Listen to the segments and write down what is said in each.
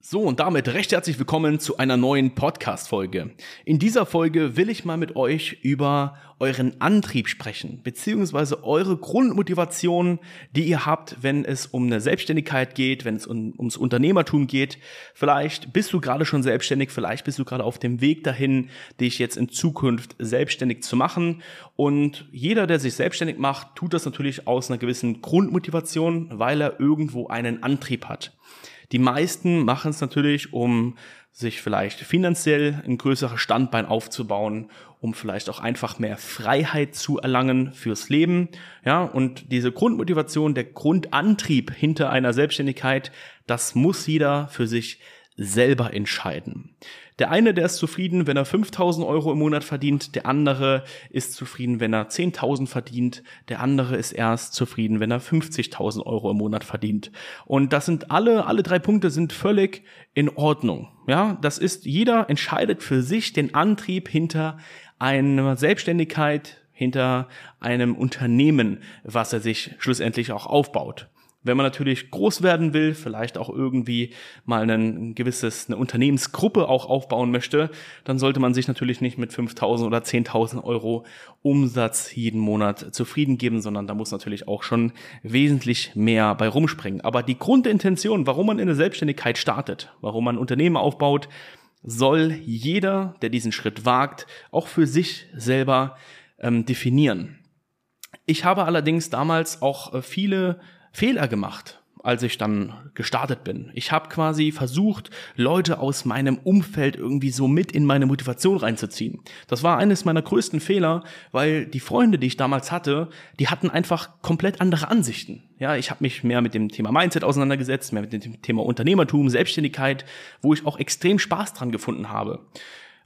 So, und damit recht herzlich willkommen zu einer neuen Podcast-Folge. In dieser Folge will ich mal mit euch über euren Antrieb sprechen, beziehungsweise eure Grundmotivation, die ihr habt, wenn es um eine Selbstständigkeit geht, wenn es um, ums Unternehmertum geht. Vielleicht bist du gerade schon selbstständig, vielleicht bist du gerade auf dem Weg dahin, dich jetzt in Zukunft selbstständig zu machen. Und jeder, der sich selbstständig macht, tut das natürlich aus einer gewissen Grundmotivation, weil er irgendwo einen Antrieb hat. Die meisten machen es natürlich, um sich vielleicht finanziell ein größeres Standbein aufzubauen, um vielleicht auch einfach mehr Freiheit zu erlangen fürs Leben. Ja, und diese Grundmotivation, der Grundantrieb hinter einer Selbstständigkeit, das muss jeder für sich selber entscheiden. Der eine, der ist zufrieden, wenn er 5000 Euro im Monat verdient, der andere ist zufrieden, wenn er 10.000 verdient, der andere ist erst zufrieden, wenn er 50.000 Euro im Monat verdient. Und das sind alle, alle drei Punkte sind völlig in Ordnung. Ja, das ist, jeder entscheidet für sich den Antrieb hinter einer Selbstständigkeit, hinter einem Unternehmen, was er sich schlussendlich auch aufbaut. Wenn man natürlich groß werden will, vielleicht auch irgendwie mal ein gewisses, eine Unternehmensgruppe auch aufbauen möchte, dann sollte man sich natürlich nicht mit 5.000 oder 10.000 Euro Umsatz jeden Monat zufrieden geben, sondern da muss natürlich auch schon wesentlich mehr bei rumspringen. Aber die Grundintention, warum man in der Selbstständigkeit startet, warum man Unternehmen aufbaut, soll jeder, der diesen Schritt wagt, auch für sich selber ähm, definieren. Ich habe allerdings damals auch äh, viele Fehler gemacht, als ich dann gestartet bin. Ich habe quasi versucht, Leute aus meinem Umfeld irgendwie so mit in meine Motivation reinzuziehen. Das war eines meiner größten Fehler, weil die Freunde, die ich damals hatte, die hatten einfach komplett andere Ansichten. Ja, ich habe mich mehr mit dem Thema Mindset auseinandergesetzt, mehr mit dem Thema Unternehmertum, Selbstständigkeit, wo ich auch extrem Spaß dran gefunden habe.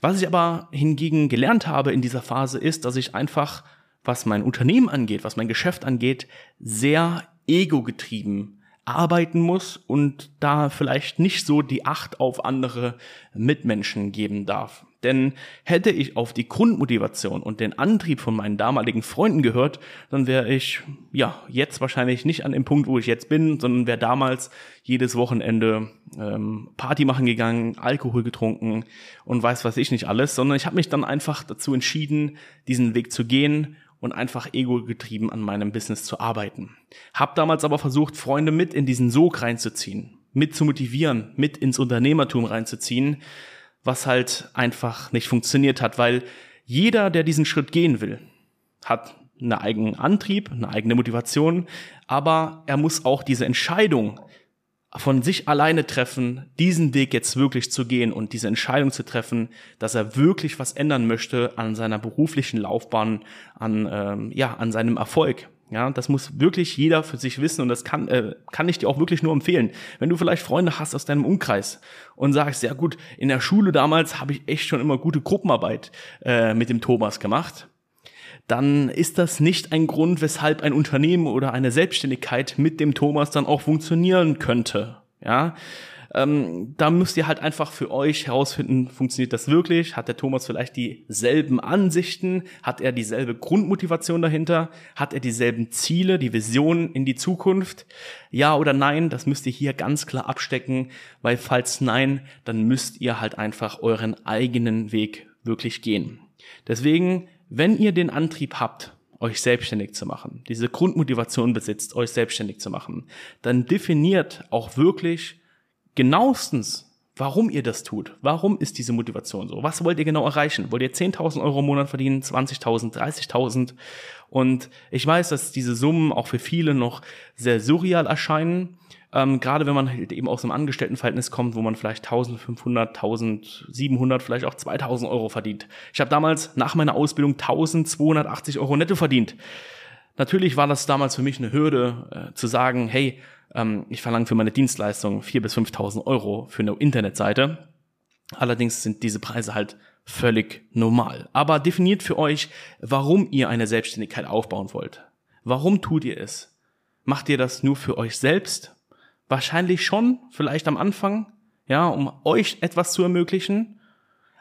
Was ich aber hingegen gelernt habe in dieser Phase ist, dass ich einfach was mein Unternehmen angeht, was mein Geschäft angeht, sehr ego-getrieben arbeiten muss und da vielleicht nicht so die Acht auf andere Mitmenschen geben darf. Denn hätte ich auf die Grundmotivation und den Antrieb von meinen damaligen Freunden gehört, dann wäre ich ja jetzt wahrscheinlich nicht an dem Punkt, wo ich jetzt bin, sondern wäre damals jedes Wochenende ähm, Party machen gegangen, Alkohol getrunken und weiß was ich nicht alles, sondern ich habe mich dann einfach dazu entschieden, diesen Weg zu gehen und einfach ego-getrieben an meinem Business zu arbeiten. Hab damals aber versucht, Freunde mit in diesen Sog reinzuziehen, mit zu motivieren, mit ins Unternehmertum reinzuziehen, was halt einfach nicht funktioniert hat, weil jeder, der diesen Schritt gehen will, hat einen eigenen Antrieb, eine eigene Motivation, aber er muss auch diese Entscheidung von sich alleine treffen, diesen Weg jetzt wirklich zu gehen und diese Entscheidung zu treffen, dass er wirklich was ändern möchte an seiner beruflichen Laufbahn, an ähm, ja an seinem Erfolg. Ja, das muss wirklich jeder für sich wissen und das kann äh, kann ich dir auch wirklich nur empfehlen. Wenn du vielleicht Freunde hast aus deinem Umkreis und sagst, ja gut, in der Schule damals habe ich echt schon immer gute Gruppenarbeit äh, mit dem Thomas gemacht dann ist das nicht ein Grund, weshalb ein Unternehmen oder eine Selbstständigkeit mit dem Thomas dann auch funktionieren könnte. Ja, ähm, da müsst ihr halt einfach für euch herausfinden, funktioniert das wirklich? Hat der Thomas vielleicht dieselben Ansichten? Hat er dieselbe Grundmotivation dahinter? Hat er dieselben Ziele, die Visionen in die Zukunft? Ja oder nein? Das müsst ihr hier ganz klar abstecken, weil falls nein, dann müsst ihr halt einfach euren eigenen Weg wirklich gehen. Deswegen wenn ihr den Antrieb habt, euch selbstständig zu machen, diese Grundmotivation besitzt, euch selbstständig zu machen, dann definiert auch wirklich genauestens, warum ihr das tut. Warum ist diese Motivation so? Was wollt ihr genau erreichen? Wollt ihr 10.000 Euro im Monat verdienen, 20.000, 30.000? Und ich weiß, dass diese Summen auch für viele noch sehr surreal erscheinen. Ähm, gerade wenn man halt eben aus einem Angestelltenverhältnis kommt, wo man vielleicht 1500, 1700, vielleicht auch 2000 Euro verdient. Ich habe damals nach meiner Ausbildung 1280 Euro netto verdient. Natürlich war das damals für mich eine Hürde, äh, zu sagen, hey, ähm, ich verlange für meine Dienstleistung 4.000 bis 5.000 Euro für eine Internetseite. Allerdings sind diese Preise halt völlig normal. Aber definiert für euch, warum ihr eine Selbstständigkeit aufbauen wollt. Warum tut ihr es? Macht ihr das nur für euch selbst? Wahrscheinlich schon, vielleicht am Anfang, ja, um euch etwas zu ermöglichen.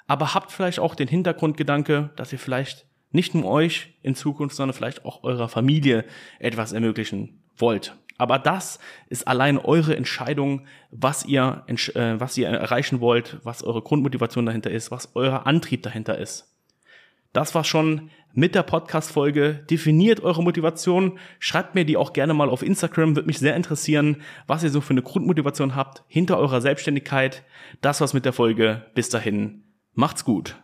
Aber habt vielleicht auch den Hintergrundgedanke, dass ihr vielleicht nicht nur euch in Zukunft, sondern vielleicht auch eurer Familie etwas ermöglichen wollt. Aber das ist allein eure Entscheidung, was ihr, äh, was ihr erreichen wollt, was eure Grundmotivation dahinter ist, was euer Antrieb dahinter ist. Das war schon mit der Podcast-Folge. Definiert eure Motivation. Schreibt mir die auch gerne mal auf Instagram. Würde mich sehr interessieren, was ihr so für eine Grundmotivation habt hinter eurer Selbstständigkeit. Das war's mit der Folge. Bis dahin. Macht's gut.